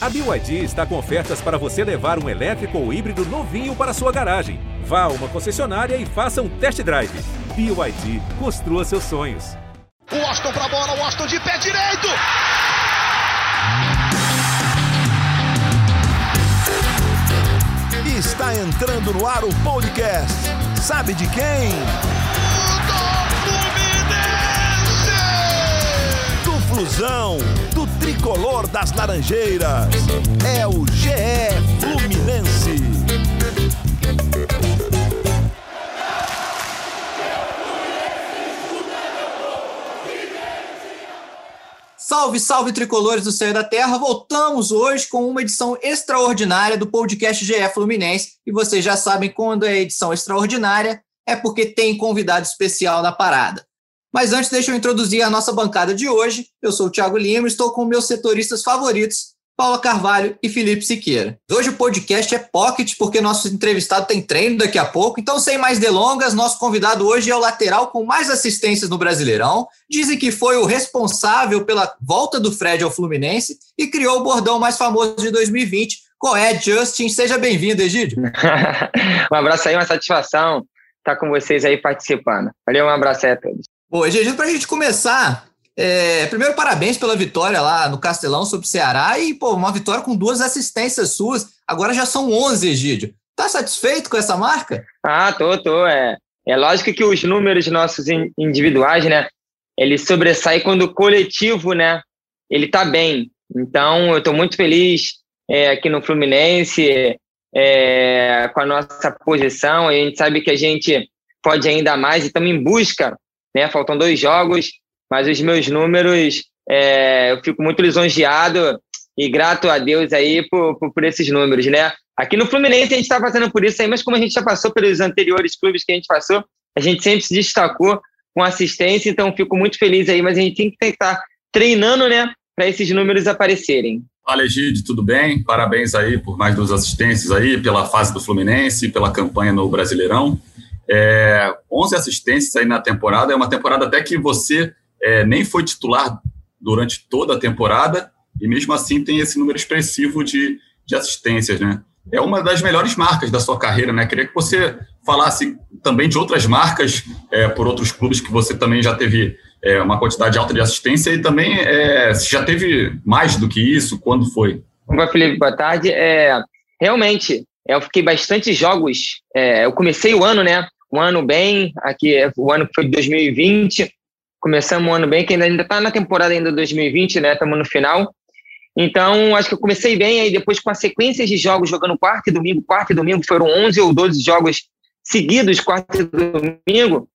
A BYD está com ofertas para você levar um elétrico ou híbrido novinho para sua garagem. Vá a uma concessionária e faça um test drive. BYD, construa seus sonhos. O Austin para a bola, o Austin de pé direito. Está entrando no ar o podcast. Sabe de quem? Do Flusão, do tricolor das Laranjeiras. É o GE Fluminense. Salve, salve tricolores do céu da terra! Voltamos hoje com uma edição extraordinária do podcast GE Fluminense. E vocês já sabem quando é edição extraordinária, é porque tem convidado especial na parada. Mas antes, deixa eu introduzir a nossa bancada de hoje. Eu sou o Thiago Lima e estou com meus setoristas favoritos, Paula Carvalho e Felipe Siqueira. Hoje o podcast é pocket, porque nosso entrevistado tem treino daqui a pouco. Então, sem mais delongas, nosso convidado hoje é o lateral com mais assistências no Brasileirão. Dizem que foi o responsável pela volta do Fred ao Fluminense e criou o bordão mais famoso de 2020. Qual é, Justin? Seja bem-vindo, Egídio. um abraço aí, uma satisfação estar com vocês aí participando. Valeu, um abraço aí a todos. Bom, Egídio, para a gente começar, é, primeiro, parabéns pela vitória lá no Castelão sobre o Ceará e, pô, uma vitória com duas assistências suas. Agora já são 11, Egídio. Tá satisfeito com essa marca? Ah, tô, tô. É, é lógico que os números nossos individuais, né, eles sobressaem quando o coletivo, né, ele tá bem. Então, eu tô muito feliz é, aqui no Fluminense é, com a nossa posição. A gente sabe que a gente pode ainda mais e estamos em busca, né, faltam dois jogos mas os meus números, é, eu fico muito lisonjeado e grato a Deus aí por, por, por esses números, né? Aqui no Fluminense a gente está passando por isso aí, mas como a gente já passou pelos anteriores clubes que a gente passou, a gente sempre se destacou com assistência, então fico muito feliz aí, mas a gente tem que estar treinando, né, para esses números aparecerem. Fala, Egide, tudo bem? Parabéns aí por mais duas assistências aí, pela fase do Fluminense, pela campanha no Brasileirão. É, 11 assistências aí na temporada, é uma temporada até que você é, nem foi titular durante toda a temporada e mesmo assim tem esse número expressivo de, de assistências, né? É uma das melhores marcas da sua carreira, né? Queria que você falasse também de outras marcas é, por outros clubes que você também já teve é, uma quantidade alta de assistência e também é, já teve mais do que isso, quando foi? Oi, Felipe, boa tarde. É, realmente, eu fiquei bastante jogos. É, eu comecei o ano, né? Um ano bem, aqui o ano que foi de 2020, Começamos o ano bem, que ainda está na temporada ainda 2020, né? Estamos no final. Então, acho que eu comecei bem, aí depois com a sequência de jogos, jogando quarto e domingo, quarto e domingo, foram 11 ou 12 jogos seguidos, quarto e domingo,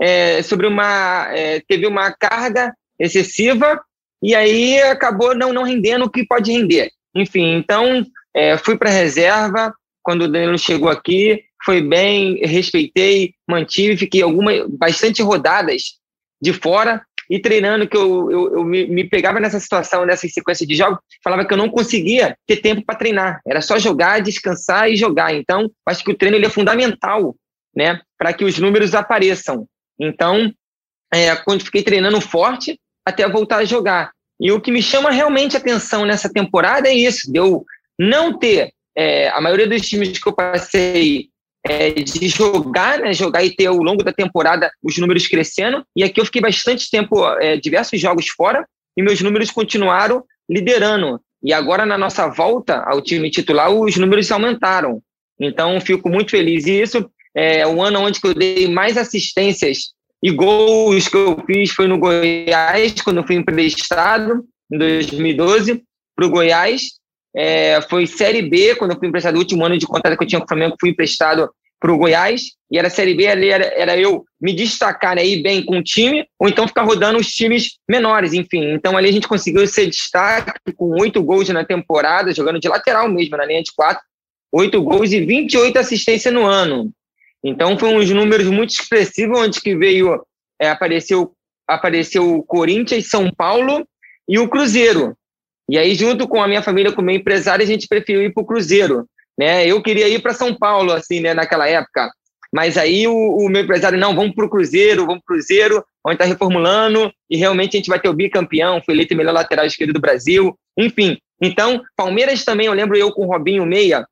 é, sobre uma, é, teve uma carga excessiva e aí acabou não, não rendendo o que pode render. Enfim, então, é, fui para a reserva, quando o Danilo chegou aqui, foi bem, respeitei, mantive, fiquei algumas, bastante rodadas de fora e treinando, que eu, eu, eu me, me, pegava nessa situação, nessa sequência de jogos, falava que eu não conseguia ter tempo para treinar. Era só jogar, descansar e jogar. Então, acho que o treino ele é fundamental né, para que os números apareçam. Então, é, quando fiquei treinando forte, até voltar a jogar. E o que me chama realmente atenção nessa temporada é isso, de eu não ter é, a maioria dos times que eu passei é, de jogar, né, jogar e ter ao longo da temporada os números crescendo. E aqui eu fiquei bastante tempo, é, diversos jogos fora, e meus números continuaram liderando. E agora, na nossa volta ao time titular, os números aumentaram. Então, fico muito feliz. E isso é o ano onde eu dei mais assistências e gols que eu fiz foi no Goiás, quando fui emprestado, em 2012, para o Goiás. É, foi Série B, quando eu fui emprestado, o último ano de contrato que eu tinha com o Flamengo, fui emprestado para o Goiás, e era Série B, ali era, era eu me destacar, né, ir bem com o time, ou então ficar rodando os times menores, enfim. Então ali a gente conseguiu ser destaque com oito gols na temporada, jogando de lateral mesmo, na linha de quatro, oito gols e 28 assistências no ano. Então foi uns números muito expressivos, onde que veio, é, apareceu, apareceu o Corinthians, São Paulo e o Cruzeiro. E aí, junto com a minha família, com o meu empresário, a gente preferiu ir para o Cruzeiro. Né? Eu queria ir para São Paulo, assim, né, naquela época. Mas aí o, o meu empresário, não, vamos para o Cruzeiro, vamos para o Cruzeiro, onde está reformulando, e realmente a gente vai ter o bicampeão, foi eleito melhor lateral esquerdo do Brasil. enfim. Então, Palmeiras também, eu lembro eu com o Robinho Meia,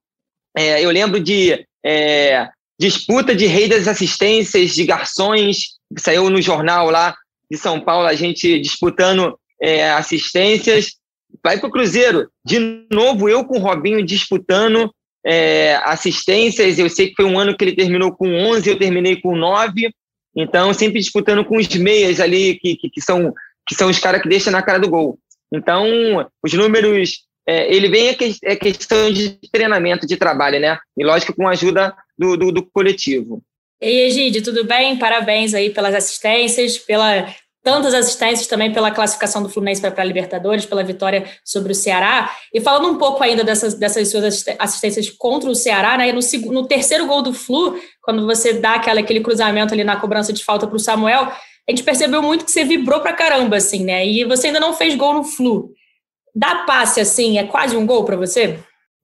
é, eu lembro de é, disputa de rei das assistências, de garçons, saiu no jornal lá de São Paulo, a gente disputando é, assistências. Vai para o Cruzeiro, de novo eu com o Robinho disputando é, assistências. Eu sei que foi um ano que ele terminou com 11, eu terminei com 9. Então, sempre disputando com os meias ali, que, que, que são, que são os caras que deixam na cara do gol. Então, os números, é, ele vem é, que, é questão de treinamento, de trabalho, né? E lógico, com a ajuda do, do, do coletivo. E Egide, tudo bem? Parabéns aí pelas assistências, pela tantas assistências também pela classificação do Fluminense para a Libertadores, pela vitória sobre o Ceará. E falando um pouco ainda dessas, dessas suas assistências contra o Ceará, né, no, no terceiro gol do Flu, quando você dá aquela, aquele cruzamento ali na cobrança de falta para o Samuel, a gente percebeu muito que você vibrou para caramba, assim, né? E você ainda não fez gol no Flu. Dá passe, assim, é quase um gol para você?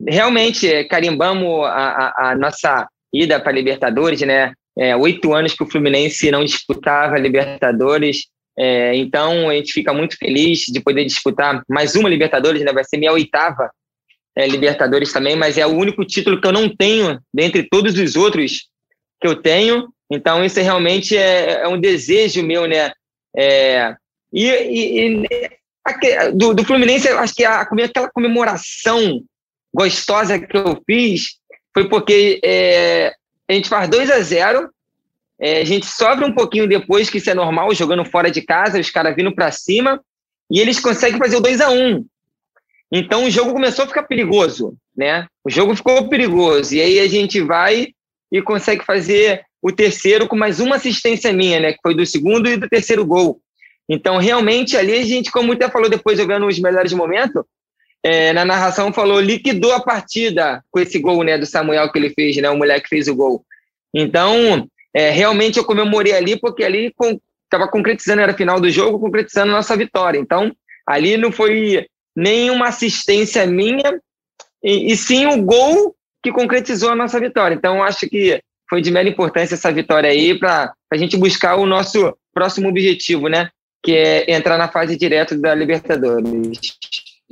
Realmente, carimbamos a, a, a nossa ida para a Libertadores, né? É, oito anos que o Fluminense não disputava Libertadores. É, então, a gente fica muito feliz de poder disputar mais uma Libertadores, né? vai ser minha oitava é, Libertadores também, mas é o único título que eu não tenho dentre todos os outros que eu tenho. Então, isso realmente é, é um desejo meu, né? É, e, e, e do, do, Fluminense, acho que a, aquela comemoração gostosa que eu fiz foi porque é, a gente faz 2 a 0 é, a gente sofre um pouquinho depois, que isso é normal, jogando fora de casa, os caras vindo para cima, e eles conseguem fazer o 2 a 1 Então o jogo começou a ficar perigoso, né? O jogo ficou perigoso, e aí a gente vai e consegue fazer o terceiro com mais uma assistência minha, né? Que foi do segundo e do terceiro gol. Então, realmente, ali a gente, como até falou depois, jogando os melhores momentos, é, na narração falou, liquidou a partida com esse gol, né, do Samuel que ele fez, né? O moleque fez o gol. Então, é, realmente eu comemorei ali, porque ali estava com, concretizando, era final do jogo, concretizando nossa vitória. Então, ali não foi nenhuma assistência minha, e, e sim o gol que concretizou a nossa vitória. Então, acho que foi de mera importância essa vitória aí para a gente buscar o nosso próximo objetivo, né? Que é entrar na fase direta da Libertadores.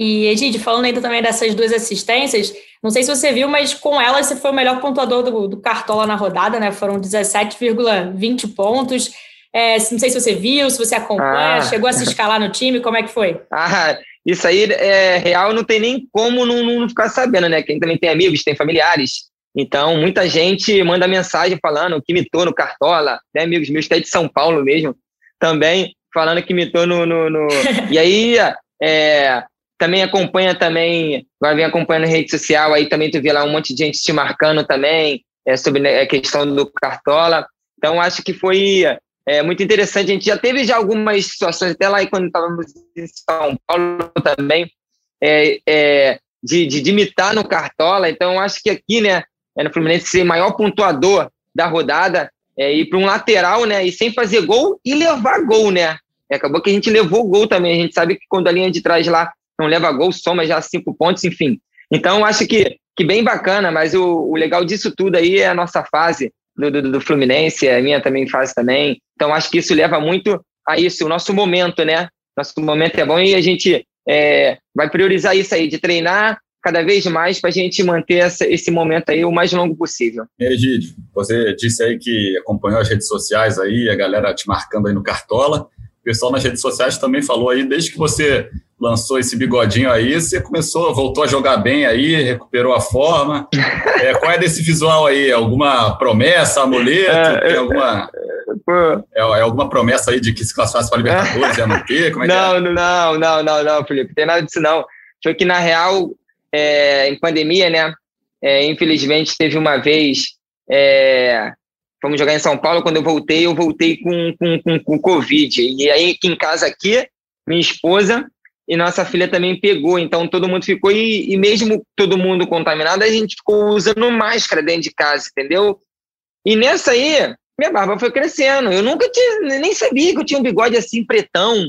E, Egide, falando ainda também dessas duas assistências, não sei se você viu, mas com elas você foi o melhor pontuador do, do Cartola na rodada, né? Foram 17,20 pontos. É, não sei se você viu, se você acompanha, ah. chegou a se escalar no time, como é que foi? Ah, isso aí é real, não tem nem como não, não ficar sabendo, né? Quem também tem amigos, tem familiares. Então, muita gente manda mensagem falando que mitou no Cartola, né? Amigos meus que é de São Paulo mesmo, também falando que mitou no. no, no... e aí, é, também acompanha também, agora vem acompanhando rede social, aí também tu vê lá um monte de gente te marcando também é, sobre né, a questão do Cartola. Então, acho que foi é, muito interessante. A gente já teve já algumas situações, até lá quando estávamos em São Paulo também, é, é, de, de, de, imitar no Cartola. Então, acho que aqui, né, é no Fluminense ser maior pontuador da rodada, é, ir para um lateral, né, e sem fazer gol e levar gol, né. acabou que a gente levou gol também. A gente sabe que quando a linha de trás lá não leva gol, soma já cinco pontos, enfim. Então, acho que, que bem bacana, mas o, o legal disso tudo aí é a nossa fase do, do, do Fluminense, a minha também fase também. Então, acho que isso leva muito a isso, o nosso momento, né? Nosso momento é bom e a gente é, vai priorizar isso aí, de treinar cada vez mais para a gente manter essa, esse momento aí o mais longo possível. Egídio, você disse aí que acompanhou as redes sociais aí, a galera te marcando aí no Cartola. O pessoal nas redes sociais também falou aí, desde que você lançou esse bigodinho aí, você começou, voltou a jogar bem aí, recuperou a forma. É, qual é desse visual aí? Alguma promessa, amuleto? É, tem alguma, é, é, alguma promessa aí de que se classificasse para a Libertadores ia manter? Como é não, é? não, não, não, não, Felipe, tem nada disso não. Foi que, na real, é, em pandemia, né, é, infelizmente teve uma vez, fomos jogar em São Paulo, quando eu voltei, eu voltei com, com, com, com Covid. E aí, aqui em casa, aqui, minha esposa e nossa filha também pegou, então todo mundo ficou, e, e, mesmo todo mundo contaminado, a gente ficou usando máscara dentro de casa, entendeu? E nessa aí, minha barba foi crescendo. Eu nunca tinha, nem sabia que eu tinha um bigode assim, pretão,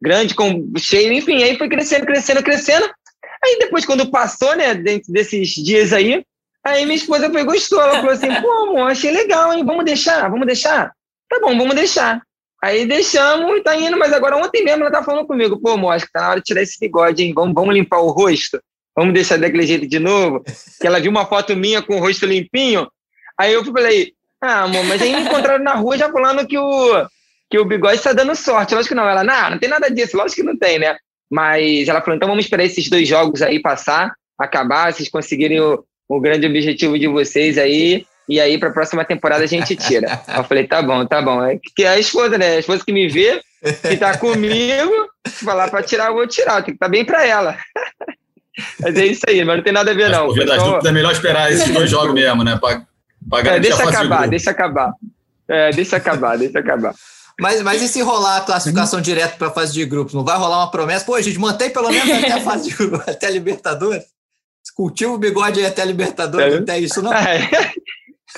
grande, com cheio, enfim, aí foi crescendo, crescendo, crescendo. Aí depois, quando passou, né, dentro desses dias aí, aí minha esposa foi gostou, ela falou assim, pô, amor, achei legal, hein, vamos deixar, vamos deixar? Tá bom, vamos deixar. Aí deixamos, tá indo, mas agora ontem mesmo ela tá falando comigo, pô, amor, acho que tá na hora de tirar esse bigode, hein? Vamos, vamos limpar o rosto? Vamos deixar daquele jeito de novo? Que ela viu uma foto minha com o rosto limpinho. Aí eu falei, ah, amor, mas aí me encontraram na rua já falando que o, que o bigode tá dando sorte. Lógico que não. Ela, não, não tem nada disso. Lógico que não tem, né? Mas ela falou, então vamos esperar esses dois jogos aí passar, acabar, vocês conseguirem o, o grande objetivo de vocês aí e aí para a próxima temporada a gente tira. eu falei, tá bom, tá bom. É que é a esposa, né? A esposa que me vê, que tá comigo, falar para tirar, eu vou tirar, tem que estar tá bem para ela. mas é isso aí, mas não tem nada a ver, não. Das dúvidas, é melhor esperar esses dois jogos mesmo, né? Pra, pra é, deixa acabar, deixa acabar. É, deixa acabar, deixa acabar. Mas, mas e se rolar a classificação direto para a fase de grupos? Não vai rolar uma promessa? Pô, a gente mantém pelo menos até a fase de grupos, até a Libertadores? Cultiva o bigode aí até a Libertadores, é. até isso não. É.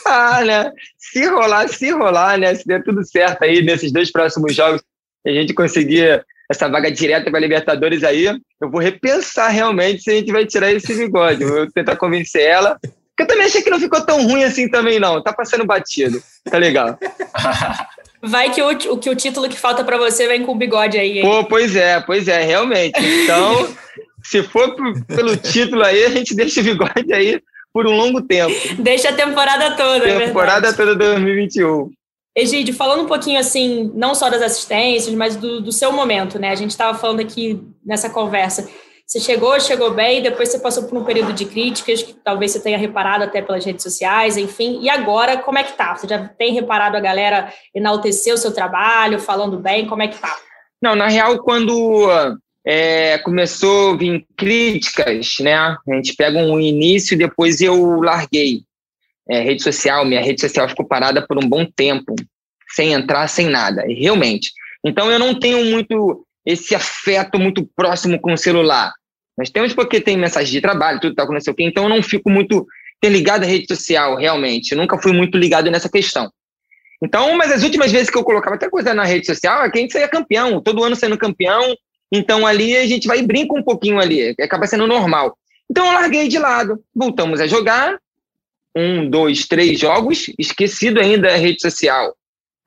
Ah, né? Se rolar, se rolar, né? Se der tudo certo aí nesses dois próximos jogos, a gente conseguir essa vaga direta para Libertadores aí, eu vou repensar realmente se a gente vai tirar esse bigode. Eu vou tentar convencer ela. Porque eu também achei que não ficou tão ruim assim também, não. Tá passando batido. Tá legal. Vai que o, o, que o título que falta para você vem com o bigode aí. Hein? Pô, pois é, pois é, realmente. Então, se for pelo título aí, a gente deixa o bigode aí por um longo tempo. Deixa a temporada toda, é Temporada é toda 2021. Egídio, falando um pouquinho assim, não só das assistências, mas do, do seu momento, né? A gente estava falando aqui nessa conversa. Você chegou, chegou bem, depois você passou por um período de críticas, que talvez você tenha reparado até pelas redes sociais, enfim. E agora, como é que tá? Você já tem reparado a galera enaltecer o seu trabalho, falando bem? Como é que tá? Não, na real, quando é, começou a vir críticas, né? A gente pega um início e depois eu larguei. É, rede social, minha rede social ficou parada por um bom tempo, sem entrar, sem nada, realmente. Então eu não tenho muito esse afeto muito próximo com o celular. Nós temos porque tem mensagem de trabalho, tudo tal, não sei o quê, então eu não fico muito ligado à rede social, realmente. Eu nunca fui muito ligado nessa questão. Então, mas as últimas vezes que eu colocava até coisa na rede social é que a gente saía campeão, todo ano sendo campeão, então ali a gente vai e brinca um pouquinho ali, acaba sendo normal. Então eu larguei de lado, voltamos a jogar, um, dois, três jogos, esquecido ainda a rede social.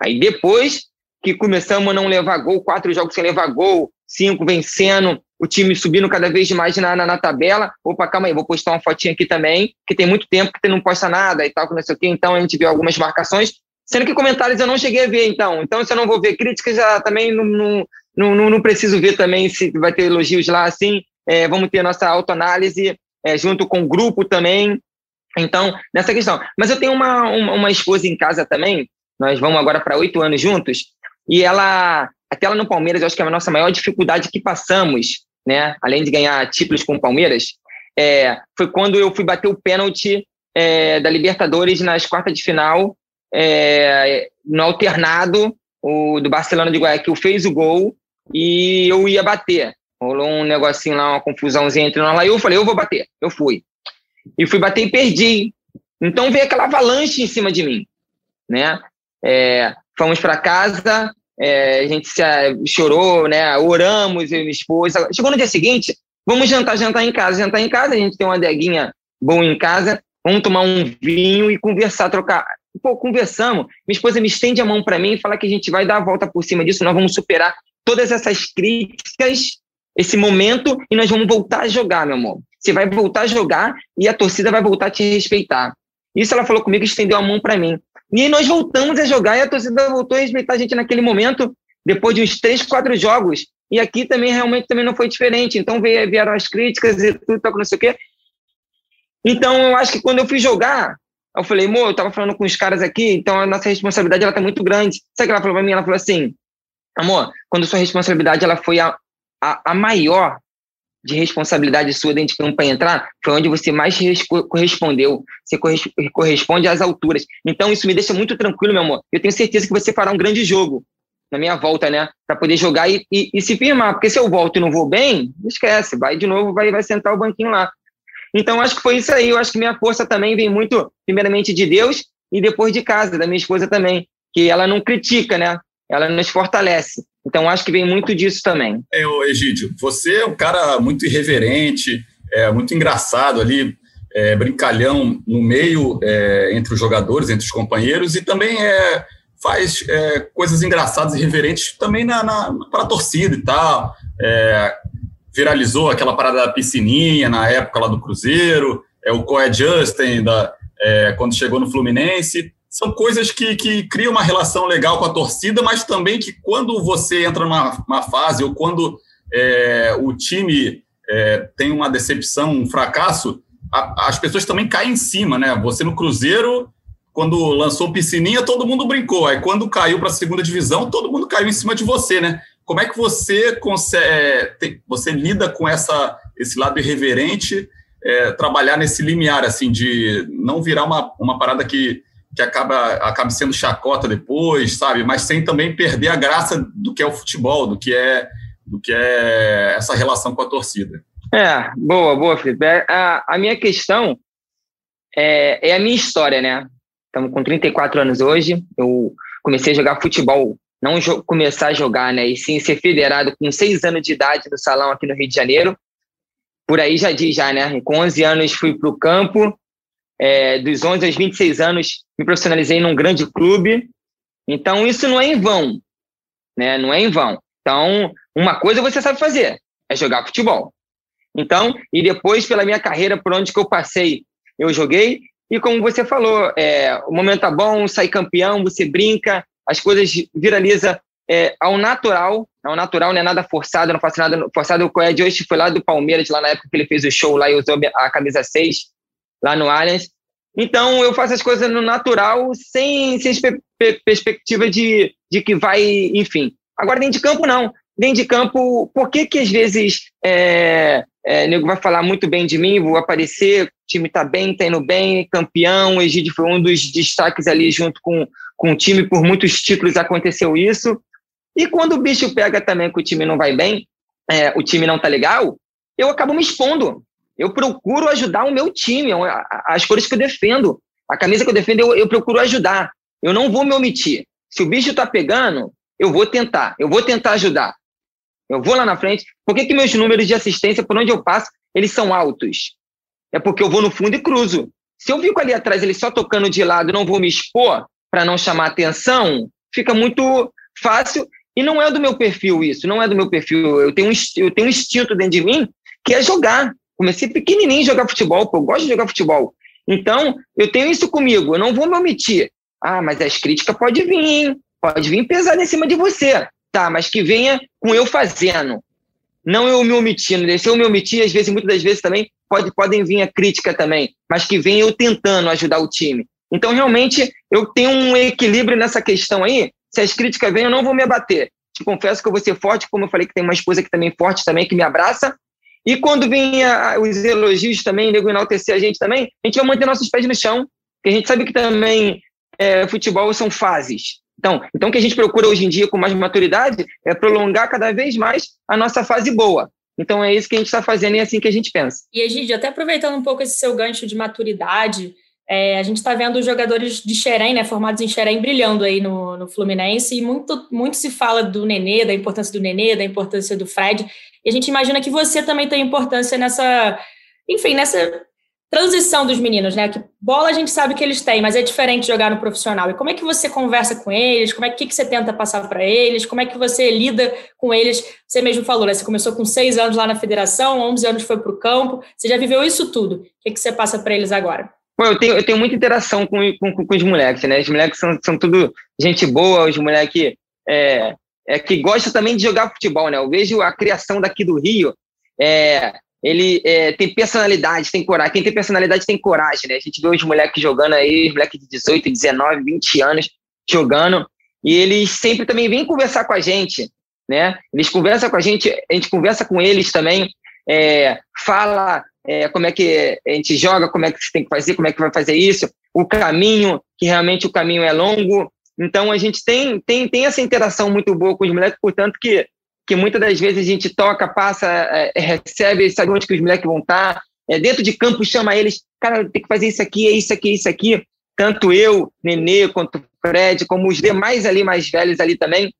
Aí depois que começamos a não levar gol, quatro jogos sem levar gol, cinco vencendo, o time subindo cada vez mais na, na, na tabela. Opa, calma aí, vou postar uma fotinha aqui também, que tem muito tempo que não posta nada e tal, que não sei o quê. Então a gente viu algumas marcações, sendo que comentários eu não cheguei a ver, então. Então, se eu não vou ver críticas, já também não, não, não, não, não preciso ver também se vai ter elogios lá, assim, é, vamos ter nossa autoanálise é, junto com o grupo também. Então, nessa questão. Mas eu tenho uma, uma, uma esposa em casa também, nós vamos agora para oito anos juntos, e ela, até ela no Palmeiras, eu acho que é a nossa maior dificuldade que passamos, né, além de ganhar títulos com o Palmeiras, é, foi quando eu fui bater o pênalti é, da Libertadores nas quartas de final, é, no alternado, o do Barcelona de Guayaquil fez o gol, e eu ia bater. Rolou um negocinho lá, uma confusãozinha entre nós lá, e eu falei, eu vou bater. Eu fui. E fui bater e perdi. Então veio aquela avalanche em cima de mim, né? É, fomos para casa, é, a gente se, chorou, né? Oramos, eu e minha esposa. Chegou no dia seguinte, vamos jantar, jantar em casa. Jantar em casa, a gente tem uma adeguinha boa em casa, vamos tomar um vinho e conversar, trocar. Pô, conversamos. Minha esposa me estende a mão para mim e fala que a gente vai dar a volta por cima disso, nós vamos superar todas essas críticas, esse momento, e nós vamos voltar a jogar, meu amor. Você vai voltar a jogar e a torcida vai voltar a te respeitar. Isso ela falou comigo, estendeu a mão para mim. E aí nós voltamos a jogar e a torcida voltou a respeitar a gente naquele momento, depois de uns três, quatro jogos. E aqui também realmente também não foi diferente. Então vieram as críticas e tudo, não sei o quê. Então eu acho que quando eu fui jogar, eu falei, amor, eu tava falando com os caras aqui, então a nossa responsabilidade ela tá muito grande. Sabe o que ela falou para mim? Ela falou assim: Amor, quando sua responsabilidade ela foi a, a, a maior de responsabilidade sua dentro de campo entrar, foi onde você mais correspondeu. Você corresponde às alturas. Então, isso me deixa muito tranquilo, meu amor. Eu tenho certeza que você fará um grande jogo na minha volta, né? Para poder jogar e, e, e, se firmar. Porque se eu volto e não vou bem, esquece. Vai de novo, vai, vai sentar o banquinho lá. Então, acho que foi isso aí. Eu acho que minha força também vem muito, primeiramente, de Deus e depois de casa, da minha esposa também. Que ela não critica, né? Ela nos fortalece. Então, acho que vem muito disso também. É, Egídio, você é um cara muito irreverente, é, muito engraçado ali, é, brincalhão no meio, é, entre os jogadores, entre os companheiros, e também é, faz é, coisas engraçadas e reverentes também na, na para a torcida e tal. É, viralizou aquela parada da piscininha na época lá do Cruzeiro, é o Coé Justin da, é, quando chegou no Fluminense. São coisas que, que criam uma relação legal com a torcida, mas também que quando você entra numa fase ou quando é, o time é, tem uma decepção, um fracasso, a, as pessoas também caem em cima, né? Você no Cruzeiro, quando lançou Piscininha, todo mundo brincou. Aí quando caiu para a segunda divisão, todo mundo caiu em cima de você, né? Como é que você consegue, é, você lida com essa, esse lado irreverente, é, trabalhar nesse limiar, assim, de não virar uma, uma parada que, que acaba, acaba sendo chacota depois, sabe? Mas sem também perder a graça do que é o futebol, do que é, do que é essa relação com a torcida. É, boa, boa, Felipe. É, a, a minha questão é, é a minha história, né? Estamos com 34 anos hoje. Eu comecei a jogar futebol não começar a jogar, né? E sim ser federado com seis anos de idade no salão aqui no Rio de Janeiro. Por aí já diz, já, né? Com 11 anos fui para o campo. É, dos 11 aos 26 anos me profissionalizei num grande clube. Então isso não é em vão, né? Não é em vão. Então uma coisa você sabe fazer é jogar futebol. Então e depois pela minha carreira por onde que eu passei eu joguei e como você falou, é, o momento tá bom, sai campeão, você brinca, as coisas viraliza é, ao natural, ao natural, não é nada forçado, não faço nada forçado. O Coed hoje foi lá do Palmeiras, lá na época que ele fez o show lá e usou a camisa 6, lá no Allianz. Então, eu faço as coisas no natural, sem, sem perspectiva de, de que vai, enfim. Agora, dentro de campo, não. Dentro de campo, por que que às vezes é, é, nego vai falar muito bem de mim, vou aparecer, o time está bem, está indo bem, campeão, Egídio foi um dos destaques ali junto com, com o time, por muitos títulos aconteceu isso. E quando o bicho pega também que o time não vai bem, é, o time não tá legal, eu acabo me expondo. Eu procuro ajudar o meu time, as cores que eu defendo, a camisa que eu defendo, eu, eu procuro ajudar. Eu não vou me omitir. Se o bicho tá pegando, eu vou tentar, eu vou tentar ajudar. Eu vou lá na frente. Por que, que meus números de assistência, por onde eu passo, eles são altos? É porque eu vou no fundo e cruzo. Se eu fico ali atrás, ele só tocando de lado, não vou me expor para não chamar atenção, fica muito fácil. E não é do meu perfil isso, não é do meu perfil. Eu tenho um instinto dentro de mim que é jogar. Comecei pequenininho a jogar futebol, pô, eu gosto de jogar futebol. Então, eu tenho isso comigo, eu não vou me omitir. Ah, mas as críticas podem vir? Pode vir pesado em cima de você. Tá, mas que venha com eu fazendo. Não eu me omitindo. Né? Se eu me omitir, às vezes, muitas das vezes também, pode, podem vir a crítica também. Mas que venha eu tentando ajudar o time. Então, realmente, eu tenho um equilíbrio nessa questão aí. Se as críticas vêm, eu não vou me abater. Te confesso que eu vou ser forte, como eu falei que tem uma esposa que também é forte também, que me abraça. E quando vem a, os elogios também, nego enaltecer a gente também, a gente vai manter nossos pés no chão, porque a gente sabe que também é, futebol são fases. Então, então, o que a gente procura hoje em dia com mais maturidade é prolongar cada vez mais a nossa fase boa. Então, é isso que a gente está fazendo e é assim que a gente pensa. E, Egidio, até aproveitando um pouco esse seu gancho de maturidade, é, a gente está vendo os jogadores de Xerém, né, formados em Xerém, brilhando aí no, no Fluminense, e muito, muito se fala do Nenê, da importância do Nenê, da importância do Fred, a gente imagina que você também tem importância nessa, enfim, nessa transição dos meninos, né? Que bola a gente sabe que eles têm, mas é diferente jogar no profissional. E como é que você conversa com eles? Como é que, que você tenta passar para eles? Como é que você lida com eles? Você mesmo falou, né? Você começou com seis anos lá na federação, 11 anos foi para o campo. Você já viveu isso tudo. O que, que você passa para eles agora? Bom, eu tenho, eu tenho muita interação com, com, com os moleques, né? Os moleques são, são tudo gente boa, os moleques é, é, que gostam também de jogar futebol, né? Eu vejo a criação daqui do Rio, é, ele é, tem personalidade, tem coragem. Quem tem personalidade tem coragem, né? A gente vê os moleques jogando aí, os moleques de 18, 19, 20 anos jogando, e eles sempre também vêm conversar com a gente, né? Eles conversam com a gente, a gente conversa com eles também, é, fala é, como é que a gente joga, como é que você tem que fazer, como é que vai fazer isso, o caminho, que realmente o caminho é longo. Então a gente tem, tem, tem essa interação muito boa com os moleques, portanto que que muitas das vezes a gente toca, passa, é, é recebe, sabe onde que os moleques vão estar, é, dentro de campo chama eles, cara, tem que fazer isso aqui, é isso aqui, é isso aqui. Tanto eu, Nenê, quanto Fred, como os demais ali mais velhos ali também,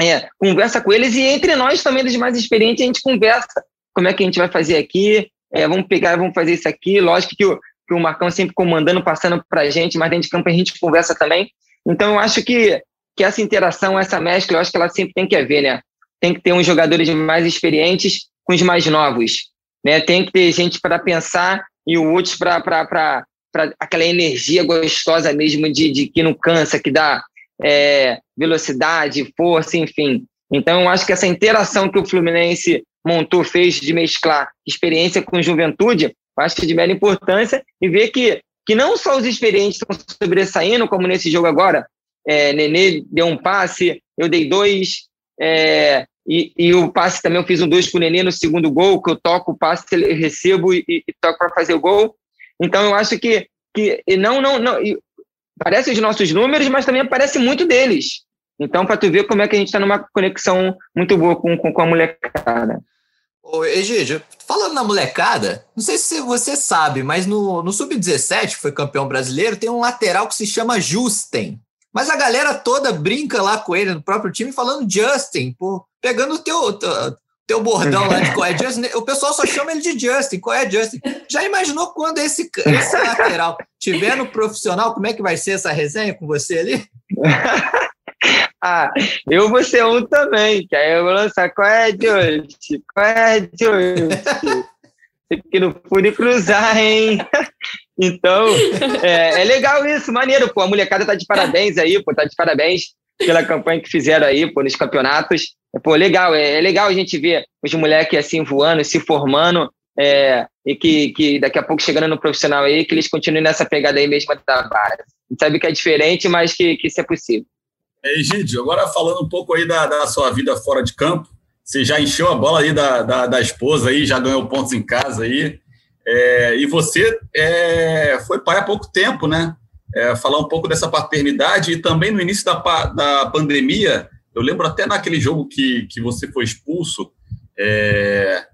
é, conversa com eles e entre nós também, dos mais experientes, a gente conversa como é que a gente vai fazer aqui, é, vamos pegar, vamos fazer isso aqui. Lógico que o, que o Marcão sempre comandando, passando para a gente, mas dentro de campo a gente conversa também. Então, eu acho que, que essa interação, essa mescla, eu acho que ela sempre tem que haver, né? Tem que ter uns jogadores mais experientes com os mais novos, né? Tem que ter gente para pensar e o outros para aquela energia gostosa mesmo de, de que não cansa, que dá é, velocidade, força, enfim. Então, eu acho que essa interação que o Fluminense montou, fez de mesclar experiência com juventude, acho que de mera importância e ver que, que não só os experientes estão sobressaindo, como nesse jogo agora, é, Nenê deu um passe, eu dei dois, é, e, e, o passe também eu fiz um dois com o Nenê no segundo gol, que eu toco o passe, recebo e, e toco para fazer o gol. Então eu acho que, que não, não, não, parece os nossos números, mas também parece muito deles. Então, para tu ver como é que a gente está numa conexão muito boa com, com, com a molecada. Egídio, falando na molecada, não sei se você sabe, mas no, no Sub-17, que foi campeão brasileiro, tem um lateral que se chama Justin. Mas a galera toda brinca lá com ele no próprio time falando Justin, pô, pegando o teu, teu bordão lá de qual é Justin. O pessoal só chama ele de Justin, qual é Justin? Já imaginou quando esse, esse lateral tiver no profissional, como é que vai ser essa resenha com você ali? ah, eu vou ser um também, que aí eu vou lançar qual é, Joyce? Qual é, Joyce? Tem que no fure cruzar, hein? Então, é, é, legal isso, maneiro, pô. A molecada tá de parabéns aí, pô, tá de parabéns pela campanha que fizeram aí, pô, nos campeonatos. Pô, legal, é, é legal a gente ver os moleques assim voando, se formando, é, e que, que daqui a pouco chegando no profissional aí, que eles continuem nessa pegada aí mesmo da base. Sabe que é diferente, mas que, que isso é possível. É, Egídio, agora falando um pouco aí da, da sua vida fora de campo, você já encheu a bola aí da, da, da esposa aí, já ganhou pontos em casa aí. É, e você é, foi pai há pouco tempo, né? É, falar um pouco dessa paternidade e também no início da, da pandemia, eu lembro até naquele jogo que, que você foi expulso, é,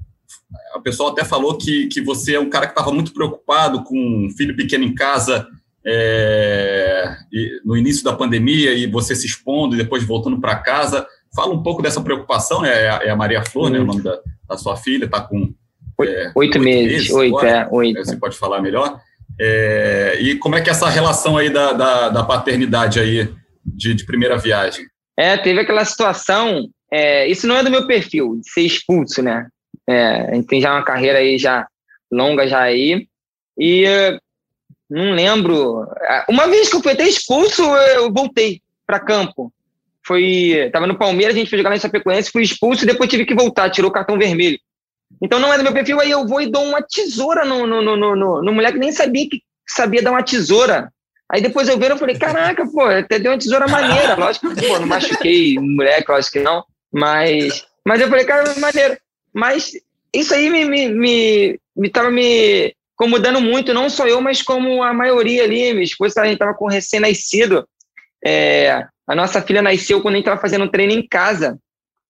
a pessoa até falou que, que você é um cara que estava muito preocupado com um filho pequeno em casa é, no início da pandemia e você se expondo e depois voltando para casa. Fala um pouco dessa preocupação, é, é a Maria Flor, né, o nome da, da sua filha, está com é, oito, oito, meses, meses oito, agora, é, oito. Você pode falar melhor. É, e como é que é essa relação aí da, da, da paternidade aí de, de, primeira viagem? É, teve aquela situação, é, isso não é do meu perfil, de ser expulso, né? É, a gente tem já uma carreira aí já longa já aí, e não lembro. Uma vez que eu fui até expulso, eu voltei para campo. Foi, tava no Palmeiras, a gente foi jogar na Chapecoense, fui expulso e depois tive que voltar, tirou o cartão vermelho. Então não é do meu perfil, aí eu vou e dou uma tesoura no, no, no, no, no moleque, nem sabia que sabia dar uma tesoura. Aí depois eu vi e falei, caraca, pô, até deu uma tesoura maneira. Lógico que, pô, não machuquei o moleque, lógico que não. Mas, mas eu falei, cara, maneiro. Mas isso aí me, me, me, me tava me incomodando muito, não só eu, mas como a maioria ali. Minha esposa, a gente tava com recém-nascido. É, a nossa filha nasceu quando a gente tava fazendo treino em casa,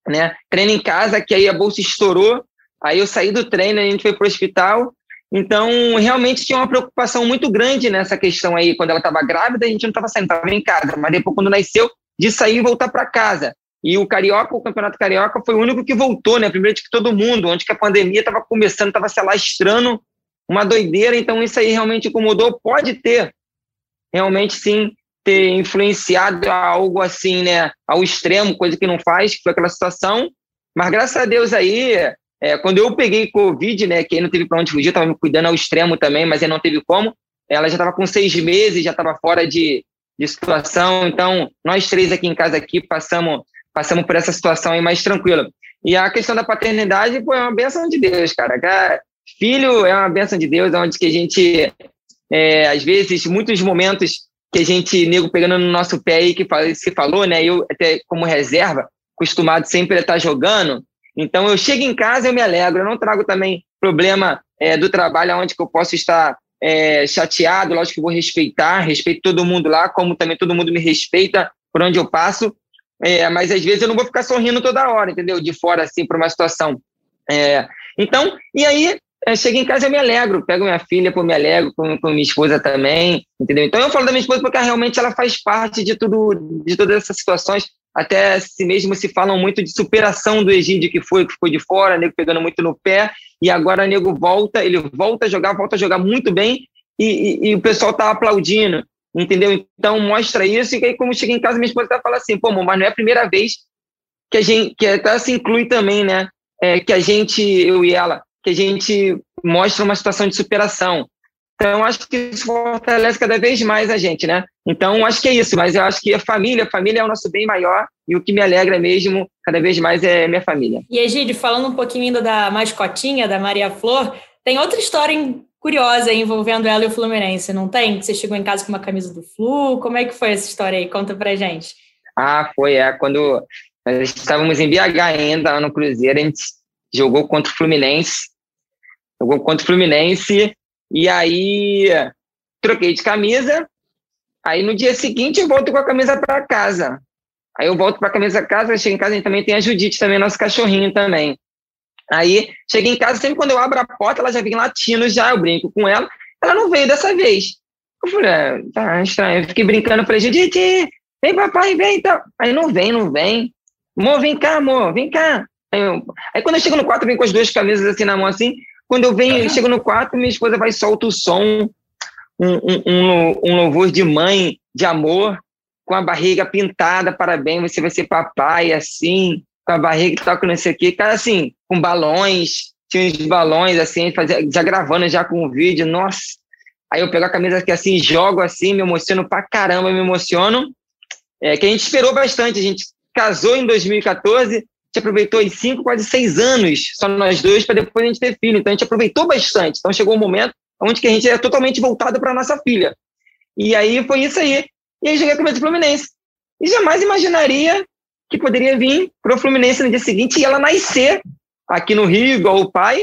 né? Treino em casa, que aí a bolsa estourou Aí eu saí do treino, a gente foi para o hospital. Então, realmente tinha uma preocupação muito grande nessa questão aí. Quando ela estava grávida, a gente não estava saindo, estava em casa. Mas depois, quando nasceu, de sair e voltar para casa. E o Carioca, o Campeonato Carioca, foi o único que voltou, né? Primeiro de que todo mundo, onde que a pandemia estava começando, estava se alastrando, uma doideira. Então, isso aí realmente incomodou. Pode ter, realmente sim, ter influenciado algo assim, né? Ao extremo, coisa que não faz, que foi aquela situação. Mas graças a Deus aí, é, quando eu peguei Covid, né, que aí não teve para onde fugir, estava me cuidando ao extremo também, mas aí não teve como. Ela já estava com seis meses, já estava fora de, de situação. Então, nós três aqui em casa aqui passamos, passamos por essa situação aí mais tranquila. E a questão da paternidade, pô, é uma benção de Deus, cara. Filho é uma benção de Deus, onde que a gente, é, às vezes, muitos momentos que a gente, nego, pegando no nosso pé aí, que se falou, né, eu até como reserva, acostumado sempre a estar jogando, então, eu chego em casa, eu me alegro. Eu não trago também problema é, do trabalho onde que eu posso estar é, chateado. Lógico que vou respeitar, respeito todo mundo lá, como também todo mundo me respeita por onde eu passo. É, mas às vezes eu não vou ficar sorrindo toda hora, entendeu? De fora, assim, para uma situação. É, então, e aí, é, chego em casa eu me alegro, pego minha filha, me alegro, com, com minha esposa também, entendeu? Então eu falo da minha esposa porque realmente ela faz parte de tudo, de todas essas situações até si mesmo se falam muito de superação do Egídio que foi, que ficou de fora, nego pegando muito no pé, e agora o nego volta, ele volta a jogar, volta a jogar muito bem, e, e, e o pessoal tá aplaudindo. entendeu? Então mostra isso, e aí como chega em casa, minha esposa fala assim, pô, mas não é a primeira vez que a gente, que até se inclui também, né? É, que a gente, eu e ela, que a gente mostra uma situação de superação. Então, acho que isso fortalece cada vez mais a gente, né? Então, acho que é isso, mas eu acho que a família, a família é o nosso bem maior e o que me alegra mesmo, cada vez mais, é minha família. E, Egídio, falando um pouquinho ainda da mascotinha, da Maria Flor, tem outra história curiosa envolvendo ela e o Fluminense, não tem? Você chegou em casa com uma camisa do Flu, como é que foi essa história aí? Conta pra gente. Ah, foi, é, quando nós estávamos em BH ainda, no Cruzeiro, a gente jogou contra o Fluminense, contra o Fluminense, e aí troquei de camisa, aí no dia seguinte eu volto com a camisa para casa. Aí eu volto para a camisa casa, chego em casa, gente também tem a Judite também, nosso cachorrinho também. Aí, cheguei em casa, sempre quando eu abro a porta, ela já vem latindo já, eu brinco com ela. Ela não veio dessa vez. Eu falei, ah, tá estranho. Eu fiquei brincando, falei, Judite, vem papai, vem, então. Aí não vem, não vem. Amor, vem cá, amor, vem cá. Aí, eu, aí quando eu chego no quarto, eu venho com as duas camisas assim na mão, assim. Quando eu venho, chego no quarto, minha esposa vai solta o som, um, um, um, louvor de mãe, de amor, com a barriga pintada, parabéns, você vai ser papai, assim, com a barriga que toca não sei o quê, cara, assim, com balões, tinha uns balões, assim, fazia, já gravando já com o vídeo, nossa. Aí eu pego a camisa aqui assim, jogo assim, me emociono pra caramba, me emociono. É, que a gente esperou bastante, a gente casou em 2014, gente aproveitou em cinco, quase seis anos, só nós dois, para depois a gente ter filho. Então a gente aproveitou bastante. Então chegou um momento onde que a gente é totalmente voltado para nossa filha. E aí foi isso aí. E aí cheguei com o Fluminense. E jamais imaginaria que poderia vir para o Fluminense no dia seguinte e ela nascer aqui no Rio, igual o pai,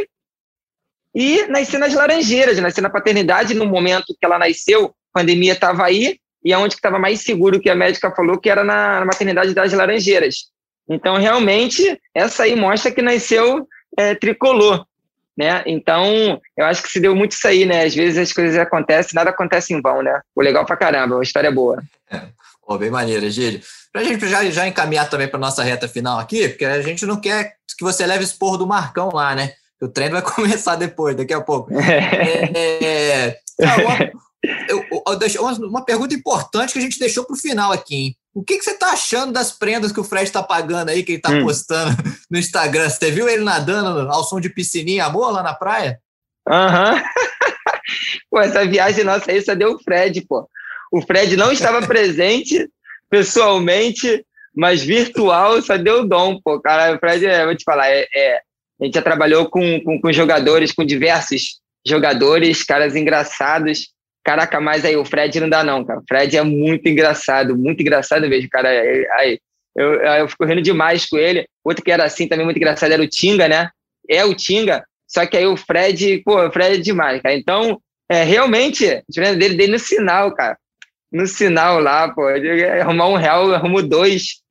e nascer nas Laranjeiras, nascer na paternidade no momento que ela nasceu, a pandemia estava aí, e aonde que estava mais seguro que a médica falou que era na maternidade das Laranjeiras. Então, realmente, essa aí mostra que nasceu é, tricolor. Né? Então, eu acho que se deu muito isso aí, né? Às vezes as coisas acontecem, nada acontece em vão, né? O legal pra caramba, uma história boa. É. Pô, bem maneira, Gílio. Para a gente já, já encaminhar também para nossa reta final aqui, porque a gente não quer que você leve esse porro do Marcão lá, né? O treino vai começar depois, daqui a pouco. É, é, é, eu, eu, eu, uma, uma pergunta importante que a gente deixou para o final aqui, hein? O que, que você está achando das prendas que o Fred está pagando aí, que ele está hum. postando no Instagram? Você viu ele nadando ao som de piscininha, amor, lá na praia? Aham. Uhum. pô, essa viagem nossa aí só deu o Fred, pô. O Fred não estava presente pessoalmente, mas virtual só deu dom, pô. Cara, o Fred, vou te falar, é, é, a gente já trabalhou com, com, com jogadores, com diversos jogadores, caras engraçados, Caraca, mas aí o Fred não dá, não, cara. O Fred é muito engraçado, muito engraçado mesmo, cara. Aí, eu, eu fico rindo demais com ele. Outro que era assim também muito engraçado era o Tinga, né? É o Tinga, só que aí o Fred, pô, o Fred é demais, cara. Então, é, realmente, a diferença dele, dele no sinal, cara. No sinal lá, pô, arrumar um real, arrumo dois.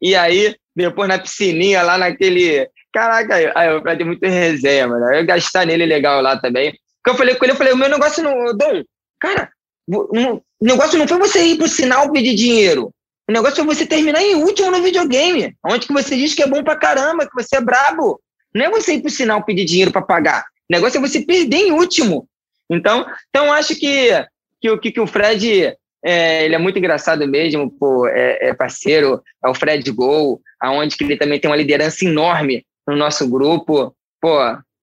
E aí, depois na piscininha, lá naquele. Caraca, aí, o Fred é muito resenha, mano. Eu gastar nele legal lá também. Que eu falei com ele, eu falei, o meu negócio não, Dom, cara, o negócio não foi você ir pro sinal pedir dinheiro. O negócio foi você terminar em último no videogame, onde que você diz que é bom pra caramba, que você é brabo. Não é você ir pro sinal pedir dinheiro para pagar. O negócio é você perder em último. Então, então acho que, que, que, que o Fred é, ele é muito engraçado mesmo, pô, é, é, parceiro, é o Fred Gol, aonde que ele também tem uma liderança enorme no nosso grupo. Pô,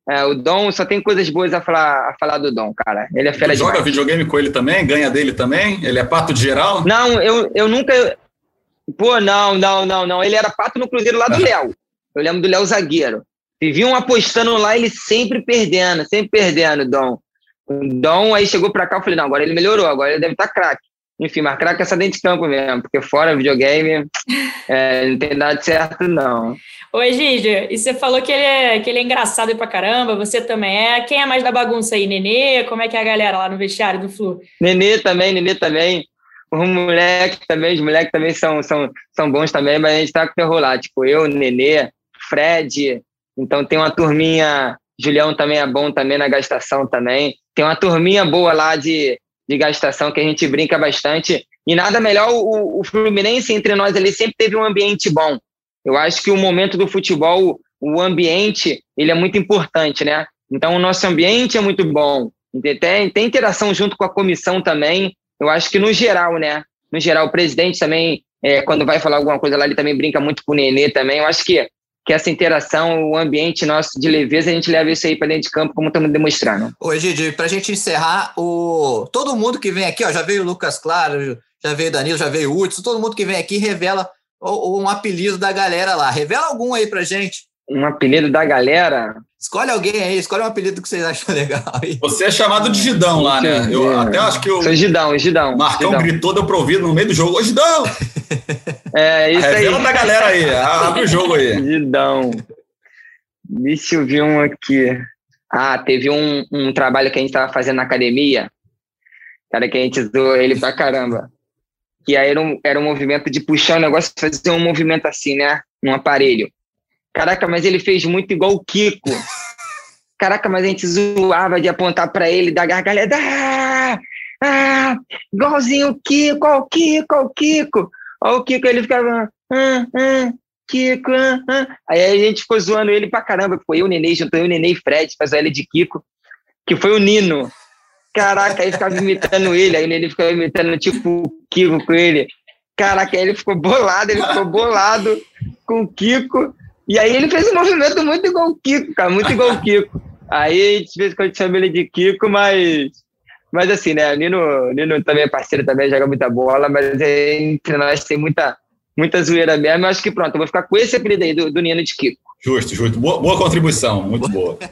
é, o Dom só tem coisas boas a falar, a falar do Dom, cara. Ele é fera de Joga videogame com ele também? Ganha dele também? Ele é pato de geral? Não, eu, eu nunca. Pô, não, não, não, não. Ele era pato no Cruzeiro lá do Léo. Eu lembro do Léo Zagueiro. Viviam apostando lá, ele sempre perdendo, sempre perdendo, Dom. O Dom aí chegou pra cá, eu falei, não, agora ele melhorou, agora ele deve estar tá craque. Enfim, mas craque é só dentro de campo mesmo, porque fora videogame é, não tem nada certo, não. Oi, Gigi, e você falou que ele, é, que ele é engraçado pra caramba, você também é. Quem é mais da bagunça aí? Nenê? Como é que é a galera lá no vestiário do Flu? Nenê também, Nenê também. Os moleques também, os moleques também são, são, são bons também, mas a gente tá com o terror lá. Tipo, eu, Nenê, Fred. Então tem uma turminha. Julião também é bom também na gastação também. Tem uma turminha boa lá de, de gastação que a gente brinca bastante. E nada melhor, o, o Fluminense entre nós ali sempre teve um ambiente bom. Eu acho que o momento do futebol, o ambiente, ele é muito importante, né? Então, o nosso ambiente é muito bom. Tem, tem interação junto com a comissão também. eu acho que no geral, né? No geral, o presidente também, é, quando vai falar alguma coisa lá, ele também brinca muito com o Nenê também. Eu acho que, que essa interação, o ambiente nosso de leveza, a gente leva isso aí para dentro de campo, como estamos demonstrando. Ô, Gigi, para a gente encerrar, o... todo mundo que vem aqui, ó, já veio o Lucas Claro, já veio o Danilo, já veio o Hudson, todo mundo que vem aqui revela um apelido da galera lá. Revela algum aí pra gente. Um apelido da galera? Escolhe alguém aí, escolhe um apelido que vocês acham legal. Aí. Você é chamado de Gidão lá, né? Eu até acho que o. Sou Gidão, Gidão. Marcão Gidão. gritou, deu pra ouvir no meio do jogo. Ô, Gidão! É, isso Revela aí. da galera aí, abre o jogo aí. Gidão. Deixa eu ver um aqui. Ah, teve um, um trabalho que a gente tava fazendo na academia. Cara, que a gente zoou ele pra caramba. Que aí era um, era um movimento de puxar o negócio, fazer um movimento assim, né? Num aparelho. Caraca, mas ele fez muito igual o Kiko. Caraca, mas a gente zoava de apontar pra ele, da gargalhada. Ah, ah, igualzinho o Kiko, ó o Kiko, ó o Kiko. Ó o Kiko, ele ficava. Ah, ah, Kiko, ah, ah. Aí a gente ficou zoando ele pra caramba. Foi eu, o Nenê, juntou eu, o Nenê e Fred, faz ele de Kiko, que foi o Nino. Caraca, aí ficava imitando ele, aí o Nenê ficava imitando tipo o Kiko com ele. Caraca, aí ele ficou bolado, ele ficou bolado com o Kiko. E aí ele fez um movimento muito igual o Kiko, cara, muito igual o Kiko. Aí a gente vê quando chama ele de Kiko, mas. Mas assim, né? O Nino, Nino também é parceiro, também joga muita bola, mas entre nós tem muita, muita zoeira mesmo. Eu acho que pronto, eu vou ficar com esse apelido aí do, do Nino de Kiko. Justo, justo. Boa, boa contribuição, muito boa.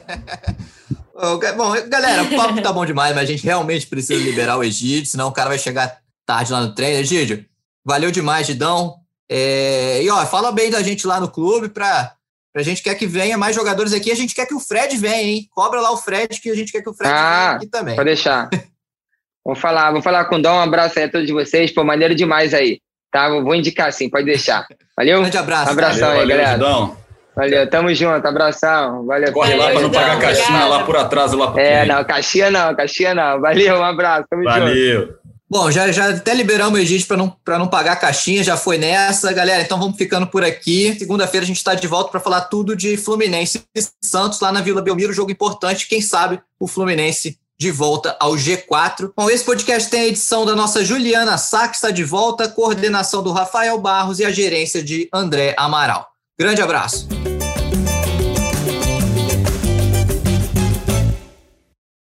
Bom, galera, o papo tá bom demais, mas a gente realmente precisa liberar o Egídio, senão o cara vai chegar tarde lá no treino. Egídio, valeu demais, Gidão. É, e ó, fala bem da gente lá no clube pra, pra gente quer que venha mais jogadores aqui. A gente quer que o Fred venha, hein? Cobra lá o Fred, que a gente quer que o Fred Ah, venha aqui também. Pode deixar. vou falar, vou falar com o Dom, um abraço aí a todos vocês, pô, maneiro demais aí. Tá? Vou indicar sim, pode deixar. Valeu? Grande abraço. Abração Valeu, aí, valeu, galera. Valeu, tamo junto, abração. Valeu. Corre lá para não pagar a caixinha lá por atrás, lá pro É, não, caixinha não, caixinha não. Valeu, um abraço, tamo junto. Valeu. Bom, já, já até liberamos o Egídio para não, não pagar a caixinha, já foi nessa. Galera, então vamos ficando por aqui. Segunda-feira a gente está de volta para falar tudo de Fluminense e Santos lá na Vila Belmiro, jogo importante. Quem sabe o Fluminense de volta ao G4. Bom, esse podcast tem a edição da nossa Juliana Sá, que está de volta, coordenação do Rafael Barros e a gerência de André Amaral. Grande abraço.